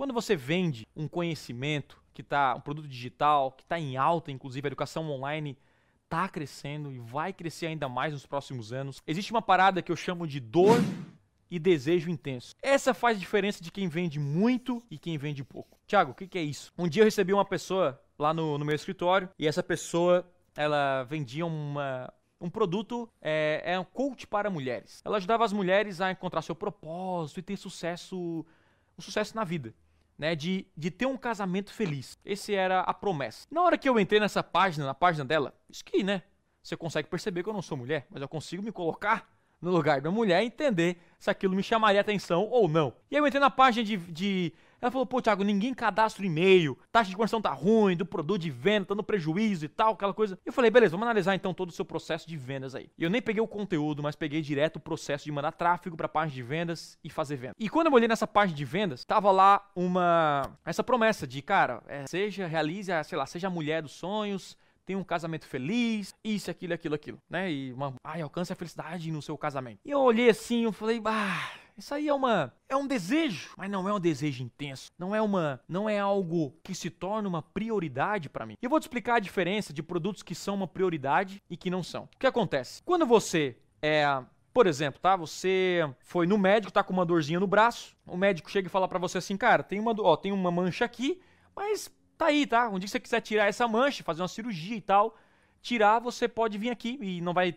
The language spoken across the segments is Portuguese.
Quando você vende um conhecimento que tá um produto digital, que está em alta, inclusive a educação online está crescendo e vai crescer ainda mais nos próximos anos. Existe uma parada que eu chamo de dor e desejo intenso. Essa faz diferença de quem vende muito e quem vende pouco. Tiago, o que, que, é isso? Um dia eu recebi uma pessoa lá no, no meu escritório e essa pessoa ela vendia uma, um produto, é, é um coach para mulheres. Ela ajudava as mulheres a encontrar seu propósito e ter sucesso, um sucesso na vida né, de, de ter um casamento feliz. Esse era a promessa. Na hora que eu entrei nessa página, na página dela, isso que, né, você consegue perceber que eu não sou mulher, mas eu consigo me colocar no lugar da mulher e entender se aquilo me chamaria atenção ou não. E aí eu entrei na página de, de ela falou, pô, Thiago, ninguém cadastra o e-mail, taxa de conversão tá ruim, do produto de venda, tá no prejuízo e tal, aquela coisa. Eu falei, beleza, vamos analisar então todo o seu processo de vendas aí. Eu nem peguei o conteúdo, mas peguei direto o processo de mandar tráfego pra página de vendas e fazer venda. E quando eu olhei nessa página de vendas, tava lá uma. essa promessa de, cara, é, seja, realize, sei lá, seja a mulher dos sonhos, tenha um casamento feliz, isso, aquilo, aquilo, aquilo, né? E uma, ai, alcance a felicidade no seu casamento. E eu olhei assim, eu falei, ah, isso aí é uma é um desejo, mas não é um desejo intenso. Não é uma não é algo que se torna uma prioridade para mim. Eu vou te explicar a diferença de produtos que são uma prioridade e que não são. O que acontece? Quando você é por exemplo, tá? Você foi no médico, tá com uma dorzinha no braço. O médico chega e fala para você assim, cara, tem uma, ó, tem uma mancha aqui, mas tá aí, tá? Um dia que você quiser tirar essa mancha, fazer uma cirurgia e tal, tirar, você pode vir aqui e não vai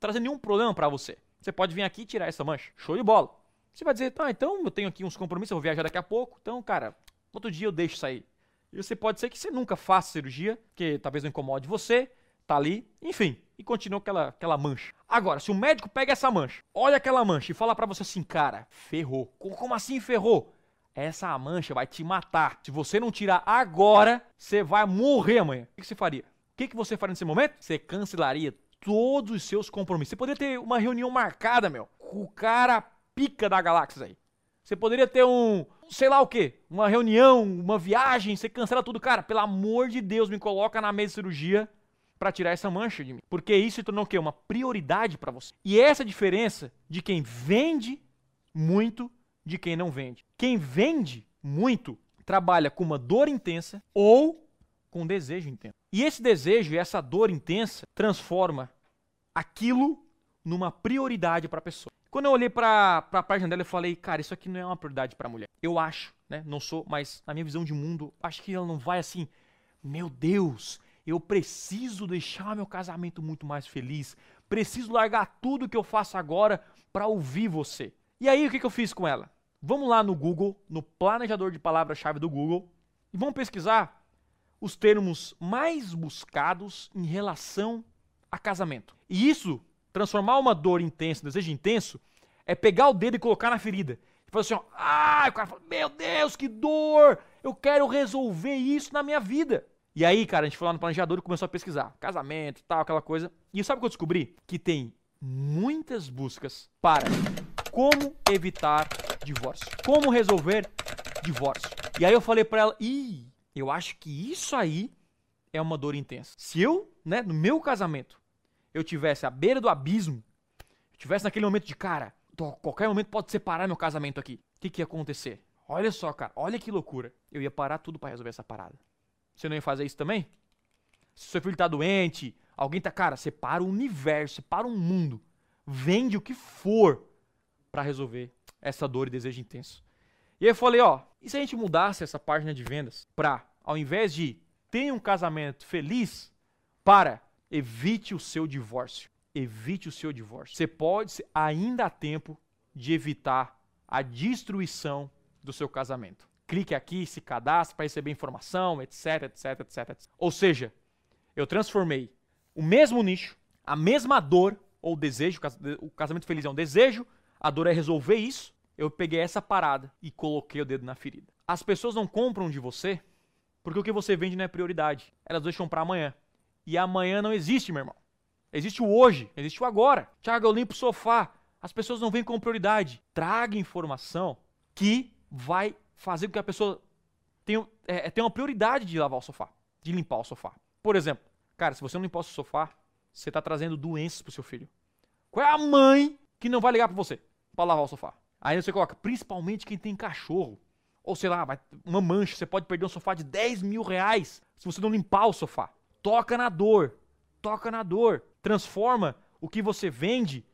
trazer nenhum problema para você. Você pode vir aqui e tirar essa mancha. Show de bola. Você vai dizer, tá, então eu tenho aqui uns compromissos, eu vou viajar daqui a pouco, então, cara, outro dia eu deixo sair. E você pode ser que você nunca faça cirurgia, que talvez não incomode você, tá ali, enfim, e continua aquela, aquela mancha. Agora, se o médico pega essa mancha, olha aquela mancha e fala para você assim, cara, ferrou. Como assim ferrou? Essa mancha vai te matar. Se você não tirar agora, você vai morrer amanhã. O que você faria? O que você faria nesse momento? Você cancelaria todos os seus compromissos. Você poderia ter uma reunião marcada, meu, o cara pica da galáxia aí. Você poderia ter um, sei lá o quê, uma reunião, uma viagem, você cancela tudo. Cara, pelo amor de Deus, me coloca na mesa de cirurgia para tirar essa mancha de mim. Porque isso se tornou o quê? Uma prioridade para você. E essa é a diferença de quem vende muito de quem não vende. Quem vende muito trabalha com uma dor intensa ou com desejo intenso. E esse desejo e essa dor intensa transforma aquilo numa prioridade para a pessoa. Quando eu olhei para a página dela, eu falei, cara, isso aqui não é uma prioridade para mulher. Eu acho, né? Não sou, mas na minha visão de mundo, acho que ela não vai assim, meu Deus, eu preciso deixar meu casamento muito mais feliz. Preciso largar tudo que eu faço agora para ouvir você. E aí, o que, que eu fiz com ela? Vamos lá no Google, no planejador de palavras-chave do Google, e vamos pesquisar os termos mais buscados em relação a casamento. E isso transformar uma dor intensa, um desejo intenso, é pegar o dedo e colocar na ferida. E falar assim, ó, ah, o cara fala, meu Deus, que dor! Eu quero resolver isso na minha vida. E aí, cara, a gente foi lá no planejador e começou a pesquisar. Casamento, tal, aquela coisa. E sabe o que eu descobri? Que tem muitas buscas para como evitar divórcio. Como resolver divórcio. E aí eu falei para ela, ih, eu acho que isso aí é uma dor intensa. Se eu, né, no meu casamento, eu tivesse à beira do abismo, eu tivesse naquele momento de, cara, qualquer momento pode separar meu casamento aqui. O que, que ia acontecer? Olha só, cara, olha que loucura. Eu ia parar tudo para resolver essa parada. Você não ia fazer isso também? Se seu filho tá doente, alguém tá, cara, separa o universo, separa o mundo. Vende o que for para resolver essa dor e desejo intenso. E aí eu falei, ó, e se a gente mudasse essa página de vendas pra, ao invés de ter um casamento feliz, para evite o seu divórcio. Evite o seu divórcio. Você pode, ainda há tempo de evitar a destruição do seu casamento. Clique aqui, se cadastre para receber informação, etc, etc, etc, etc. Ou seja, eu transformei o mesmo nicho, a mesma dor ou desejo, o casamento feliz é um desejo, a dor é resolver isso. Eu peguei essa parada e coloquei o dedo na ferida. As pessoas não compram de você porque o que você vende não é prioridade. Elas deixam para amanhã. E amanhã não existe, meu irmão. Existe o hoje, existe o agora. Tiago, eu limpo o sofá. As pessoas não vêm com prioridade. Traga informação que vai fazer com que a pessoa tenha, é, tenha uma prioridade de lavar o sofá, de limpar o sofá. Por exemplo, cara, se você não limpar o sofá, você está trazendo doenças pro seu filho. Qual é a mãe que não vai ligar para você para lavar o sofá? Aí você coloca, principalmente quem tem cachorro. Ou sei lá, uma mancha, você pode perder um sofá de 10 mil reais se você não limpar o sofá. Toca na dor. Toca na dor. Transforma o que você vende.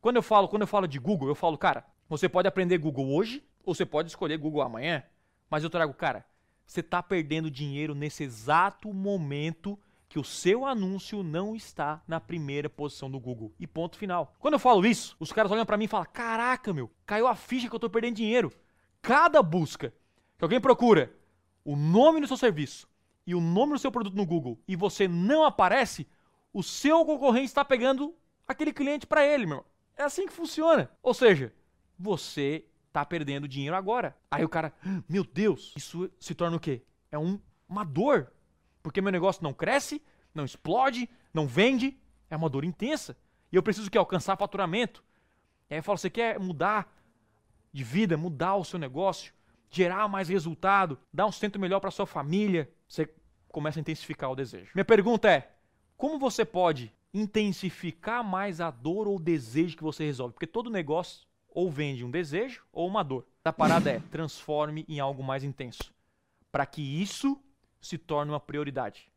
Quando eu falo, quando eu falo de Google, eu falo, cara, você pode aprender Google hoje ou você pode escolher Google amanhã. Mas eu trago, cara, você está perdendo dinheiro nesse exato momento que o seu anúncio não está na primeira posição do Google. E ponto final. Quando eu falo isso, os caras olham para mim e falam: "Caraca, meu, caiu a ficha que eu estou perdendo dinheiro". Cada busca que alguém procura o nome do seu serviço e o nome do seu produto no Google e você não aparece, o seu concorrente está pegando aquele cliente para ele, meu. É assim que funciona. Ou seja, você tá perdendo dinheiro agora. Aí o cara, meu Deus, isso se torna o quê? É um, uma dor. Porque meu negócio não cresce, não explode, não vende. É uma dor intensa. E eu preciso que alcançar faturamento. E aí eu falo, você quer mudar de vida, mudar o seu negócio, gerar mais resultado, dar um sustento melhor para sua família, você começa a intensificar o desejo. Minha pergunta é: como você pode intensificar mais a dor ou o desejo que você resolve? Porque todo negócio ou vende um desejo ou uma dor. A parada é transforme em algo mais intenso, para que isso se torne uma prioridade.